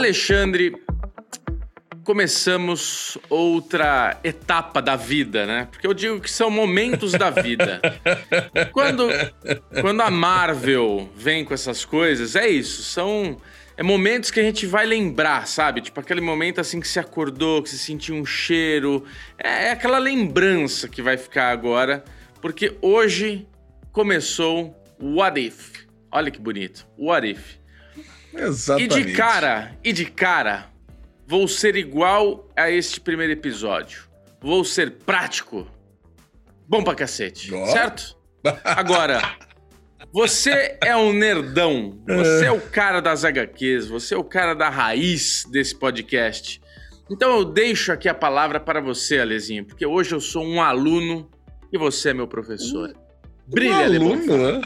Alexandre, começamos outra etapa da vida, né? Porque eu digo que são momentos da vida. Quando, quando a Marvel vem com essas coisas, é isso, são é momentos que a gente vai lembrar, sabe? Tipo aquele momento assim que se acordou, que se sentiu um cheiro. É, é aquela lembrança que vai ficar agora, porque hoje começou o What If. Olha que bonito. What If. Exatamente. E de cara, e de cara, vou ser igual a este primeiro episódio. Vou ser prático. Bom pra cacete, Ó. certo? Agora, você é um nerdão. Você é o cara das HQs, você é o cara da raiz desse podcast. Então eu deixo aqui a palavra para você, Alezinho, porque hoje eu sou um aluno e você é meu professor. Brilha, um aluno, né?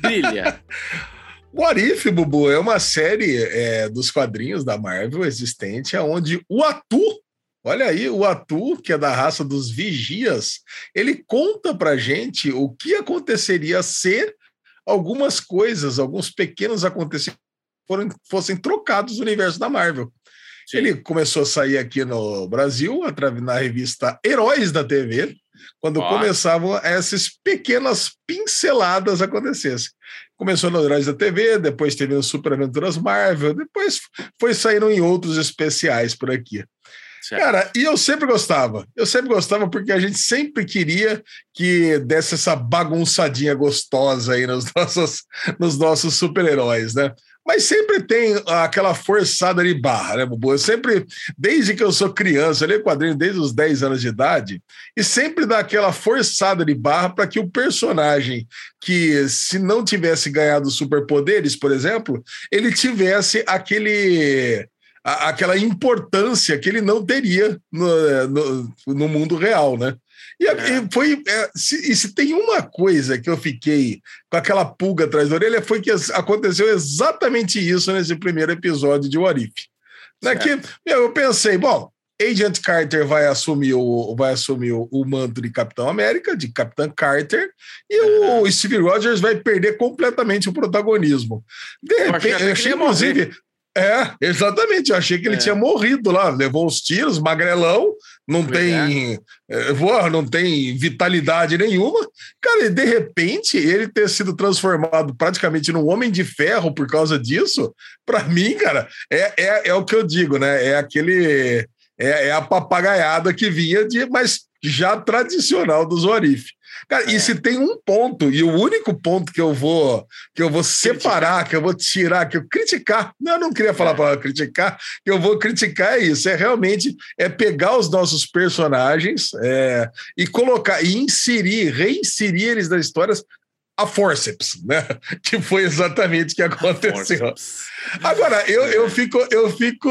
brilha. What If, Bubu, é uma série é, dos quadrinhos da Marvel existente, onde o Atu, olha aí, o Atu, que é da raça dos Vigias, ele conta pra gente o que aconteceria se algumas coisas, alguns pequenos acontecimentos foram, fossem trocados no universo da Marvel. Sim. Ele começou a sair aqui no Brasil, através na revista Heróis da TV, quando começavam essas pequenas pinceladas acontecessem. Começou no Heróis da TV, depois teve no Super Aventuras Marvel, depois foi saindo em outros especiais por aqui. Certo. Cara, e eu sempre gostava. Eu sempre gostava porque a gente sempre queria que desse essa bagunçadinha gostosa aí nos nossos, nos nossos super-heróis, né? Mas sempre tem aquela forçada de barra, né, Bubu? Eu sempre, desde que eu sou criança, eu leio quadrinho desde os 10 anos de idade, e sempre dá aquela forçada de barra para que o personagem que, se não tivesse ganhado superpoderes, por exemplo, ele tivesse aquele aquela importância que ele não teria no, no, no mundo real, né? E, É. foi. é, se, e se tem uma coisa que eu fiquei com aquela pulga atrás da orelha, foi que aconteceu exatamente isso nesse primeiro episódio de What If. Né, que, meu, eu pensei, bom, Agent Carter vai assumir o, vai assumir o, o manto de Capitão América, de Capitão Carter, e o Steve Rogers vai perder completamente o protagonismo. De Eu achei repente, até eu achei, inclusive. É, exatamente. Eu achei que ele É. tinha morrido lá, levou os tiros, magrelão, não Pois tem, é, voa, não tem vitalidade nenhuma. Cara, e de repente ele ter sido transformado praticamente num homem de ferro por causa disso, para mim, cara, é, é, é o que eu digo, né? É aquele. É, é a papagaiada que vinha de, mas já tradicional dos Orif. Cara, É. e se tem um ponto, e o único ponto que eu vou que eu vou separar, que eu vou tirar, que eu criticar, não, eu não queria falar É. para criticar, que eu vou criticar é isso, é realmente é pegar os nossos personagens é, e colocar, e inserir, reinserir eles nas histórias a forceps, né? Que foi exatamente o que aconteceu. Agora, eu, eu fico, eu fico.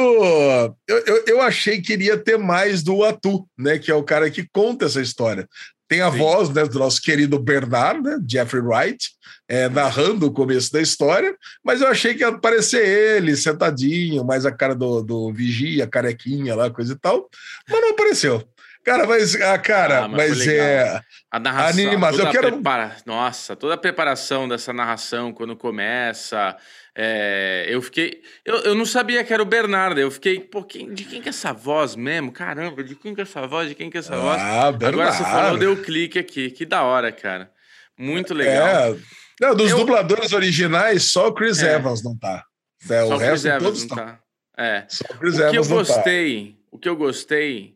Eu, eu, eu achei que iria ter mais do Atu, né? Que é o cara que conta essa história. Tem a Sim. voz né, do nosso querido Bernard, né, Jeffrey Wright, é, narrando o começo da história, mas eu achei que ia aparecer ele sentadinho, mais a cara do, do vigia, carequinha lá, coisa e tal, mas não apareceu. Cara, mas, ah, cara, Ah, mas mas, é. A narração, Animação, eu quero- prepara... Nossa, toda a preparação dessa narração quando começa. é, eu fiquei. Eu, eu não sabia que era o Bernardo. Eu fiquei, pô, quem- de quem que é essa voz mesmo? Caramba, de quem que é essa voz? De quem que é essa voz? Ah, Agora você falou, deu clique aqui. Que da hora, cara. Muito legal. É. Não, dos Eu- dubladores originais, só o Chris É. Evans não tá. É, Só o o Chris resto Evans todos não estão. tá. É. Só o Chris O que eu Evans não tá. gostei, o que eu gostei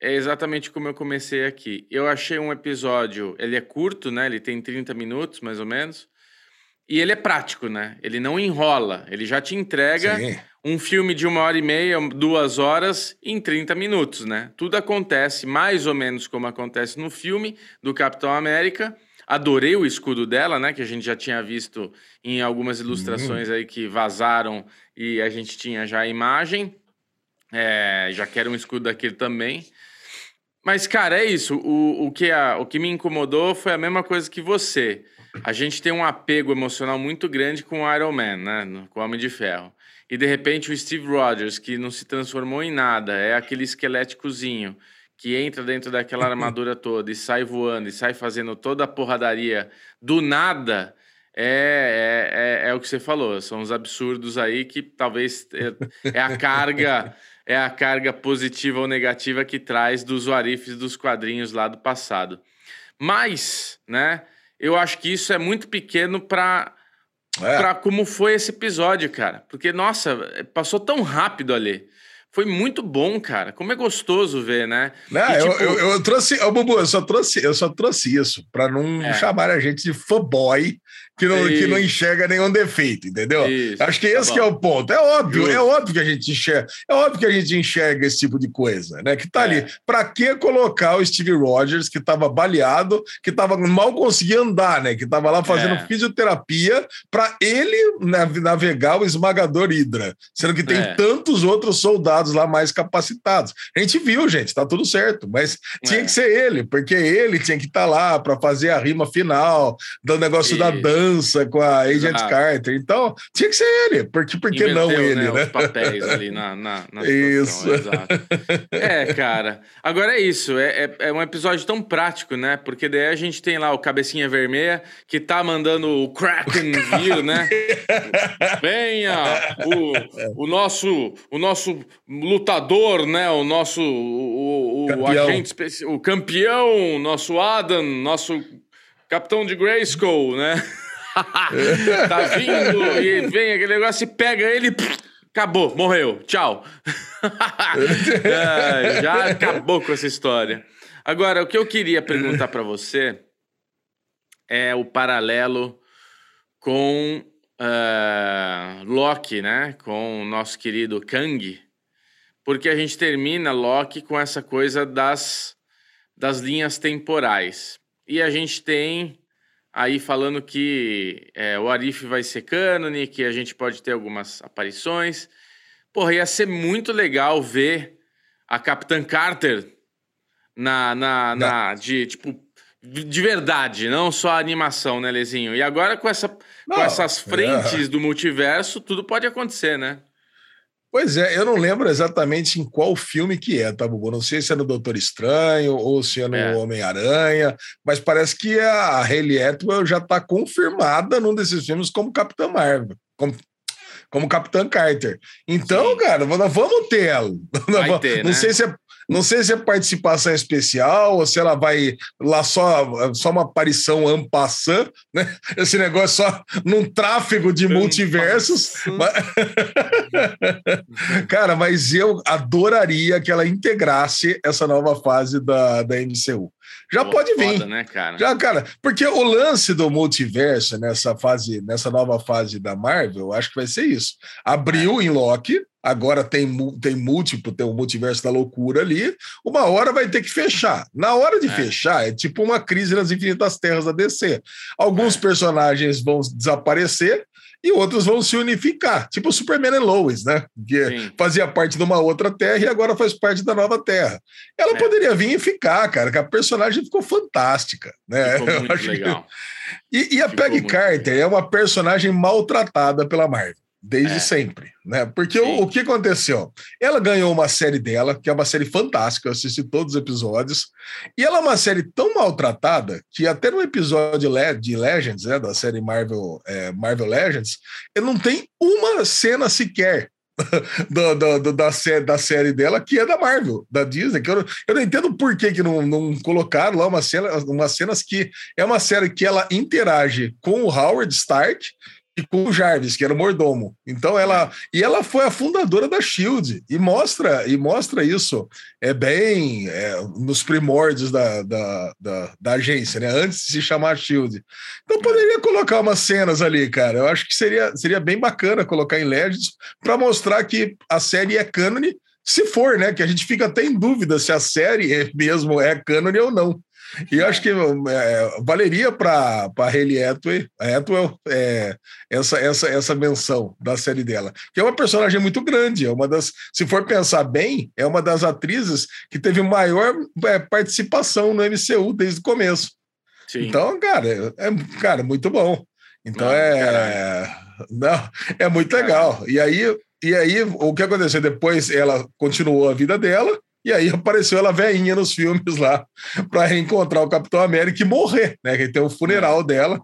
é exatamente como eu comecei aqui. Eu achei um episódio, ele é curto, né? Ele tem 30 minutos, mais ou menos. E ele é prático, né? Ele não enrola. Ele já te entrega Sim. um filme de uma hora e meia, duas horas, em 30 minutos, né? Tudo acontece mais ou menos como acontece no filme do Capitão América. Adorei o escudo dela, né? Que a gente já tinha visto em algumas ilustrações aí que vazaram e a gente tinha já a imagem. É, já quero um escudo daquele também. Mas, cara, é isso. O, o, que a- o que me incomodou foi a mesma coisa que você. A gente tem um apego emocional muito grande com o Iron Man, né? Com o Homem de Ferro. E, de repente, o Steve Rogers, que não se transformou em nada, é aquele esqueléticozinho que entra dentro daquela armadura toda e sai voando e sai fazendo toda a porradaria do nada. é, é, é, é, o que você falou, são os absurdos aí que talvez é, é a carga é a carga positiva ou negativa que traz dos warifs dos quadrinhos lá do passado. Mas, né, eu acho que isso é muito pequeno para é. para como foi esse episódio, cara. Porque, nossa, passou tão rápido ali. Foi muito bom, cara. Como é gostoso ver, né? Não, e, tipo... eu, eu, eu, trouxe, ô, Bubu, eu só trouxe, eu só trouxe isso para não é. chamar a gente de fanboy que não, que não enxerga nenhum defeito, entendeu? Isso, Acho que tá esse tá que é o ponto. É óbvio, Justo. é óbvio que a gente enxerga, é óbvio que a gente enxerga esse tipo de coisa, né? Que tá é. ali. Para que colocar o Steve Rogers, que estava baleado, que estava mal conseguia andar, né? Que estava lá fazendo é. fisioterapia para ele navegar o esmagador Hydra, sendo que tem é. tantos outros soldados lá mais capacitados. A gente viu, gente, tá tudo certo, mas tinha é. que ser ele, porque ele tinha que estar tá lá para fazer a rima final do negócio da dança dança com a Agent Exato. Carter. Então, tinha que ser ele. Porque, por que não ele, né? né? Os papéis ali na, na, na Isso. Exato. É, cara. Agora é isso. É, é, é, um episódio tão prático, né? Porque daí a gente tem lá o Cabecinha Vermelha que tá mandando o Kraken vir, né? Venha! O, o, nosso, o nosso lutador, né? O nosso o, o, o agente, o campeão, nosso Adam, nosso capitão de Grayskull, né? tá vindo e vem aquele negócio e pega ele. acabou, morreu, tchau. é, já acabou com essa história. Agora, o que eu queria perguntar para você é o paralelo com uh, Loki, né? Com o nosso querido Kang, porque a gente termina Loki com essa coisa das, das linhas temporais. E a gente tem aí falando que é, o Arif vai ser cânone, que a gente pode ter algumas aparições. Porra, ia ser muito legal ver a Capitã Carter na, na, na de tipo de verdade, não só a animação, né, Lezinho? E agora com, essa, não, com essas frentes é. do multiverso, tudo pode acontecer, né? Pois é, eu não lembro exatamente em qual filme que é, tá, Bubu? Não sei se é no Doutor Estranho ou se é no é. Homem-Aranha, mas parece que a Hayley Atwell já está confirmada num desses filmes como Capitã Marvel, como, como Capitã Carter. Então, Sim. cara, vamos ter ela. Vai ter, não né? sei se é não sei se é participação especial ou se ela vai lá só, só uma aparição ampassant, né? Esse negócio só num tráfego de multiversos. Cara, mas eu adoraria que ela integrasse essa nova fase da, da MCU. Já Pô, pode vir. Foda, né, cara? Já, cara, porque o lance do multiverso nessa fase, nessa nova fase da Marvel, acho que vai ser isso. Abriu é. em Loki, agora tem, tem múltiplo, tem o multiverso da loucura ali, uma hora vai ter que fechar. Na hora de é. fechar, é tipo uma crise nas infinitas terras da DC. Alguns é. personagens vão desaparecer e outros vão se unificar, tipo o Superman e Lois, né? Que Sim. fazia parte de uma outra terra e agora faz parte da nova terra. Ela é. poderia vir e ficar, cara, que a personagem ficou fantástica, né? Ficou muito legal. Que... E, e a Peggy Carter é uma personagem maltratada pela Marvel desde é. sempre, né? Porque o, o, que aconteceu? Ela ganhou uma série dela, que é uma série fantástica, eu assisti todos os episódios, e ela é uma série tão maltratada que até no episódio de Legends, né, da série Marvel, é, Marvel Legends, ele não tem uma cena sequer do, do, do, da, série, da série dela, que é da Marvel, da Disney, que eu, eu não entendo por que, que não, não colocaram lá uma cena, umas cenas que é uma série que ela interage com o Howard Stark e com o Jarvis, que era o mordomo. Então ela e ela foi a fundadora da Shield e mostra e mostra isso é bem é, nos primórdios da, da, da, da, agência, né? Antes de se chamar Shield. Então poderia colocar umas cenas ali, cara. Eu acho que seria seria bem bacana colocar em Legends para mostrar que a série é cânone. Se for, né? Que a gente fica até em dúvida se a série é mesmo é cânone ou não. E eu acho que é, valeria para a Hayley Atwell, Atwell é, essa, essa, essa menção da série dela, que é uma personagem muito grande, é uma das, se for pensar bem, é uma das atrizes que teve maior é, participação no MCU desde o começo. Sim. Então, cara, é, é cara, muito bom. Então não, é, não, é muito legal. E aí, e aí, o que aconteceu depois? Ela continuou a vida dela e aí apareceu ela veinha nos filmes lá para reencontrar o Capitão América e morrer, né? Que tem o funeral é. dela.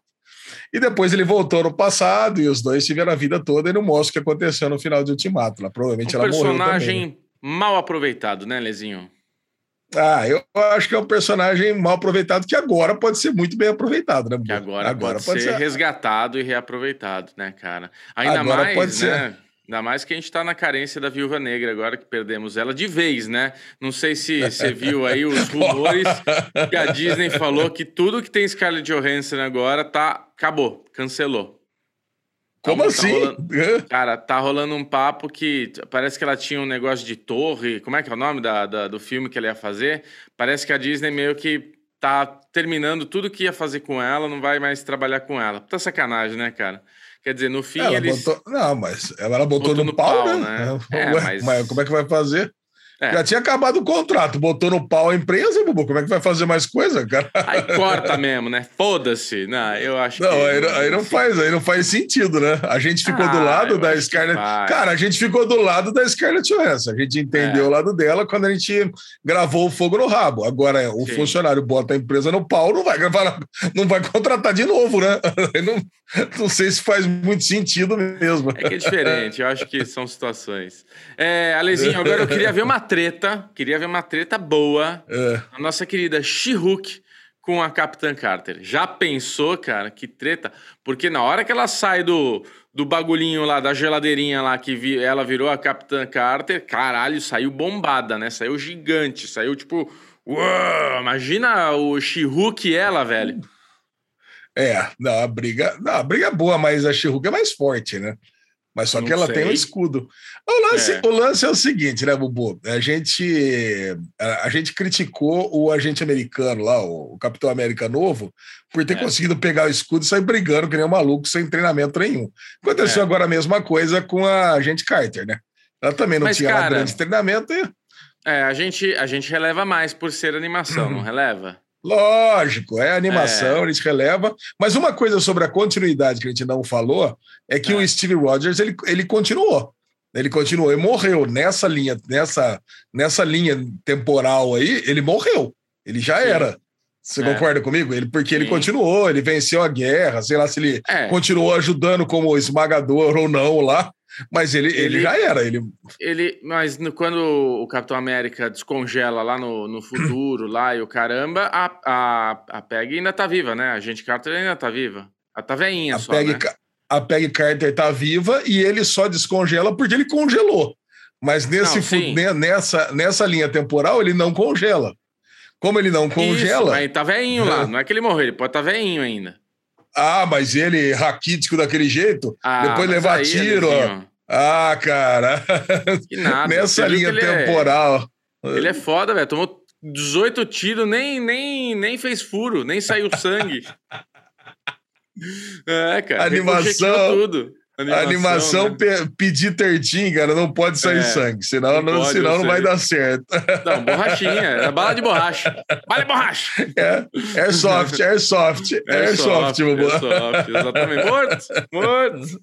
E depois ele voltou no passado e os dois tiveram a vida toda e não mostra o que aconteceu no final de Ultimato. Lá, provavelmente um ela morreu personagem mal aproveitado, né, Lezinho? Ah, eu acho que é um personagem mal aproveitado que agora pode ser muito bem aproveitado, né? Que agora, agora pode, pode ser, ser, resgatado e reaproveitado, né, cara? Ainda agora mais, pode ser. Ainda mais que a gente tá na carência da Viúva Negra agora que perdemos ela de vez, né? Não sei se você viu aí os rumores que a Disney falou que tudo que tem Scarlett Johansson agora tá acabou, cancelou. Como tá, assim? Tá rolando, cara, tá rolando um papo que parece que ela tinha um negócio de torre. Como é que é o nome da, da, do filme que ela ia fazer? Parece que a Disney meio que tá terminando tudo que ia fazer com ela, não vai mais trabalhar com ela. Puta sacanagem, né, cara? Quer dizer, no fim ela eles. Botou... Não, mas ela botou, botou no, no, pau, pau né? né? É, mas... mas... como é que vai fazer? É. Já tinha acabado o contrato, botou no pau a empresa, Bubu. Como é que vai fazer mais coisa, cara? Aí corta mesmo, né? Foda-se. Não, eu acho não, que. Aí, aí não faz, aí não faz sentido, né? A gente ficou ah, do lado da Scarlett. Cara, a gente ficou do lado da Scarlett Johansson. A gente entendeu é. o lado dela quando a gente gravou o fogo no rabo. Agora, o Sim. funcionário bota a empresa no pau, não vai gravar, não vai contratar de novo, né? Não, não sei se faz muito sentido mesmo. É que é diferente, eu acho que são situações. É, Alezinho, agora eu queria ver uma treta, queria ver uma treta boa. É. A nossa querida She-Hulk com a Capitã Carter. Já pensou, cara, que treta? Porque na hora que ela sai do, do bagulhinho lá, da geladeirinha lá, que vi, ela virou a Capitã Carter, caralho, saiu bombada, né? Saiu gigante, saiu tipo. Uou, imagina o She-Hulk e ela, velho. É, não, a briga, não, a briga é boa, mas a she é mais forte, né? Mas só não que ela sei. tem um escudo. O lance, é. o lance é o seguinte, né, Bubu? A gente, a, a, gente criticou o agente americano lá, o, o Capitão América Novo, por ter é. conseguido pegar o escudo e sair brigando que nem um maluco sem treinamento nenhum. Aconteceu é. agora a mesma coisa com a agente Carter, né? Ela também não Mas, tinha cara, grande treinamento. E... É, a gente, a gente releva mais por ser animação, não releva? Lógico, é animação, é. gente releva. Mas uma coisa sobre a continuidade que a gente não falou é que é. o Steve Rogers ele, ele continuou. Ele continuou e morreu nessa linha, nessa, nessa linha temporal aí, ele morreu. Ele já Sim. era. Você é. concorda comigo? Ele, porque Sim. ele continuou, ele venceu a guerra, sei lá se ele é. continuou ajudando como esmagador ou não lá. Mas ele, ele, ele, já era. Ele... ele mas no, quando o Capitão América descongela lá no, no futuro, lá e o caramba, a, a, a Peg ainda tá viva, né? A gente Carter ainda tá viva. Ela tá veinha a só, Peg, né? A Peg Carter tá viva e ele só descongela porque ele congelou. Mas nesse, não, nessa, nessa linha temporal ele não congela. Como ele não congela. Isso, mas tá veinho lá. Não é que ele morreu, ele pode estar tá veinho ainda. Ah, mas ele raquítico daquele jeito? Ah, depois levar tiro. Ah, cara. Que nada. Nessa linha ele é- temporal. É... Ele é foda, velho. Tomou 18 tiros, nem, nem, nem fez furo, nem saiu sangue. é, cara. Animação. Tudo. Animação, animação né? pedir tertinho, cara, não pode sair é, sangue, senão não, pode, senão não vai dar certo. Não, borrachinha, é bala de borracha. Bala de borracha. É, airsoft, airsoft, airsoft, airsoft, airsoft exatamente. Morto, morto.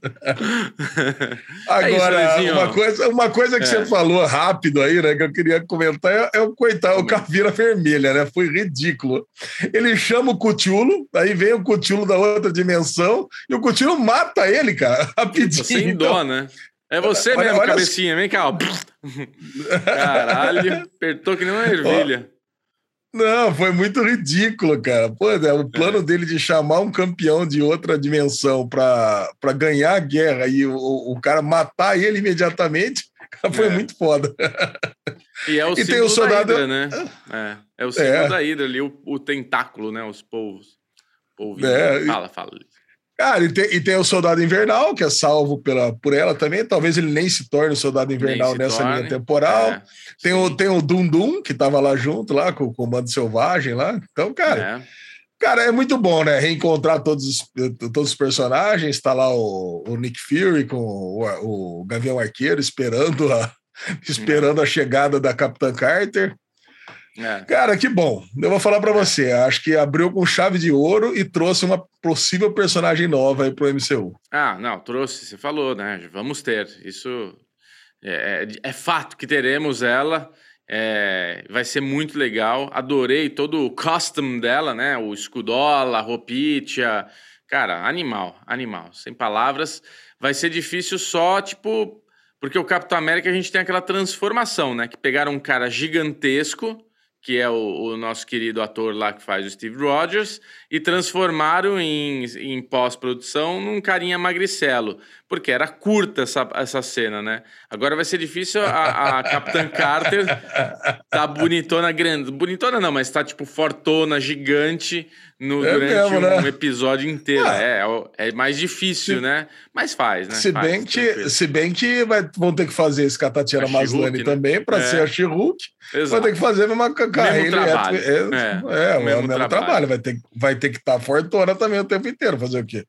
Agora, é isso, uma, coisa, uma coisa que é. você falou rápido aí, né, que eu queria comentar, é, é o coitado, o Caveira Vermelha, né, foi ridículo. Ele chama o Cthulhu, aí vem o Cthulhu da outra dimensão, e o Cthulhu mata ele, cara rapidinho. Sem dó, então. né? É você olha, mesmo, olha cabecinha. Vem cá, ó. Caralho, apertou que nem uma ervilha. Não, foi muito ridículo, cara. Pô, né, o plano é. dele de chamar um campeão de outra dimensão para ganhar a guerra e o, o cara matar ele imediatamente foi é. muito foda. E é o e tem o soldado... da Hidra, né? É, é o símbolo é. da Hidra ali, o, o tentáculo, né? Os povos. Polvinho. É. Fala, fala. Cara, e tem, e tem o Soldado Invernal, que é salvo pela, por ela também. Talvez ele nem se torne o Soldado Invernal nessa torne. linha temporal. É, tem, o, tem o Dum Dum, que estava lá junto, lá com o Comando Selvagem lá. Então, cara. É. Cara, é muito bom, né? Reencontrar todos os, todos os personagens. Está lá o, o, Nick Fury com o, o Gavião Arqueiro esperando a, esperando a chegada da Capitã Carter. É. Cara, que bom. Eu vou falar para você. Acho que abriu com chave de ouro e trouxe uma possível personagem nova aí pro MCU. Ah, não, trouxe. Você falou, né? Vamos ter. Isso é, é, é fato que teremos ela. É, vai ser muito legal. Adorei todo o costume dela, né? O escudola, a roupinha. Cara, animal, animal. Sem palavras. Vai ser difícil só, tipo. Porque o Capitão América a gente tem aquela transformação, né? Que pegaram um cara gigantesco que é o, o, nosso querido ator lá que faz o Steve Rogers, e transformaram em, em pós-produção num carinha magricelo, porque era curta essa, essa cena, né? Agora vai ser difícil a, a Capitã Carter tá bonitona grande. Bonitona não, mas tá tipo fortona, gigante no, é durante mesmo, um né? episódio inteiro. Ah, é, é, é mais difícil, se, né? Mas faz, né? Se faz, bem que, se bem que vai, vão ter que fazer esse com a Tatiana Maslany né? também para é. ser a She-Hulk. Vai ter que fazer a mesma carreira. Trabalho. É, é, é, o mesmo, mesmo trabalho. trabalho. Vai ter, vai ter que estar tá fortona também o tempo inteiro. Fazer o quê?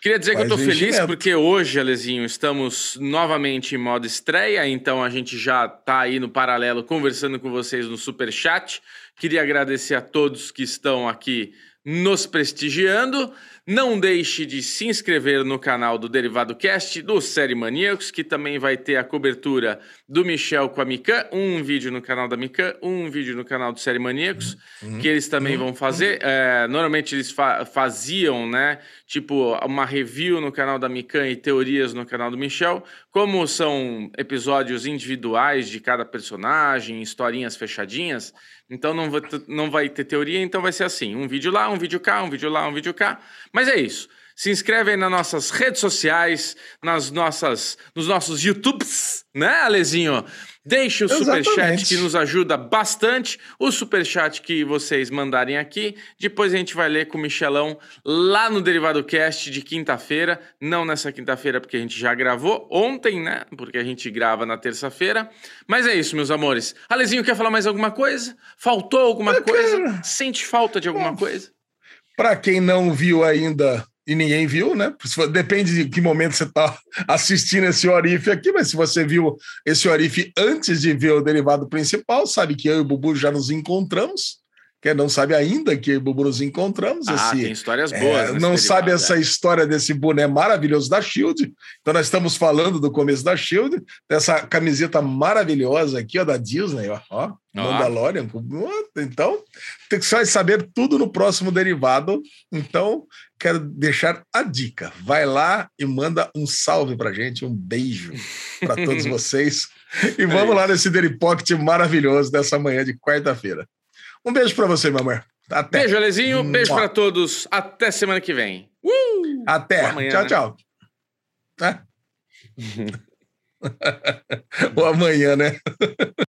Queria dizer Faz que eu tô feliz porque hoje, Alezinho, estamos novamente em modo estreia, então a gente já tá aí no paralelo conversando com vocês no super chat. Queria agradecer a todos que estão aqui nos prestigiando. Não deixe de se inscrever no canal do Derivado Cast do Série Maníacos, que também vai ter a cobertura do Michel com a Mikan, um vídeo no canal da Mikan, um vídeo no canal do Série Maníacos, uhum. que eles também vão fazer. É, normalmente eles fa faziam, né? Tipo, uma review no canal da Mikan e teorias no canal do Michel. Como são episódios individuais de cada personagem, historinhas fechadinhas, então não vai, não vai ter teoria, então vai ser assim: um vídeo lá, um vídeo cá, um vídeo lá, um vídeo cá. Mas é isso. Se inscreve aí nas nossas redes sociais, nas nossas, nos nossos YouTubes, né, Alezinho? Deixe o superchat que nos ajuda bastante. O superchat que vocês mandarem aqui. Depois a gente vai ler com o Michelão lá no Derivado Cast de quinta-feira. Não nessa quinta-feira, porque a gente já gravou ontem, né? Porque a gente grava na terça-feira. Mas é isso, meus amores. Alezinho, quer falar mais alguma coisa? Faltou alguma Eu coisa? Quero... Sente falta de alguma Bom, coisa? Para quem não viu ainda e ninguém viu, né? Depende de que momento você está assistindo esse Orife aqui, mas se você viu esse Orife antes de ver o derivado principal, sabe que eu e o Bubu já nos encontramos. Quem não sabe ainda que eu Bubu nos encontramos. Ah, esse, tem histórias boas. É, não derivado, sabe essa é. história desse boné maravilhoso da Shield. Então, nós estamos falando do começo da Shield, dessa camiseta maravilhosa aqui, ó, da Disney, ó. ó Mandalorian. Então, tem que saber tudo no próximo derivado. Então, quero deixar a dica. Vai lá e manda um salve pra gente, um beijo para todos vocês. E vamos é lá nesse Daily Pocket maravilhoso dessa manhã de quarta-feira. Um beijo para você, meu amor. Até. Beijo, Alezinho. Beijo para todos. Até semana que vem. Uh! Até. Amanhã, tchau, né? tchau. Ou amanhã, né?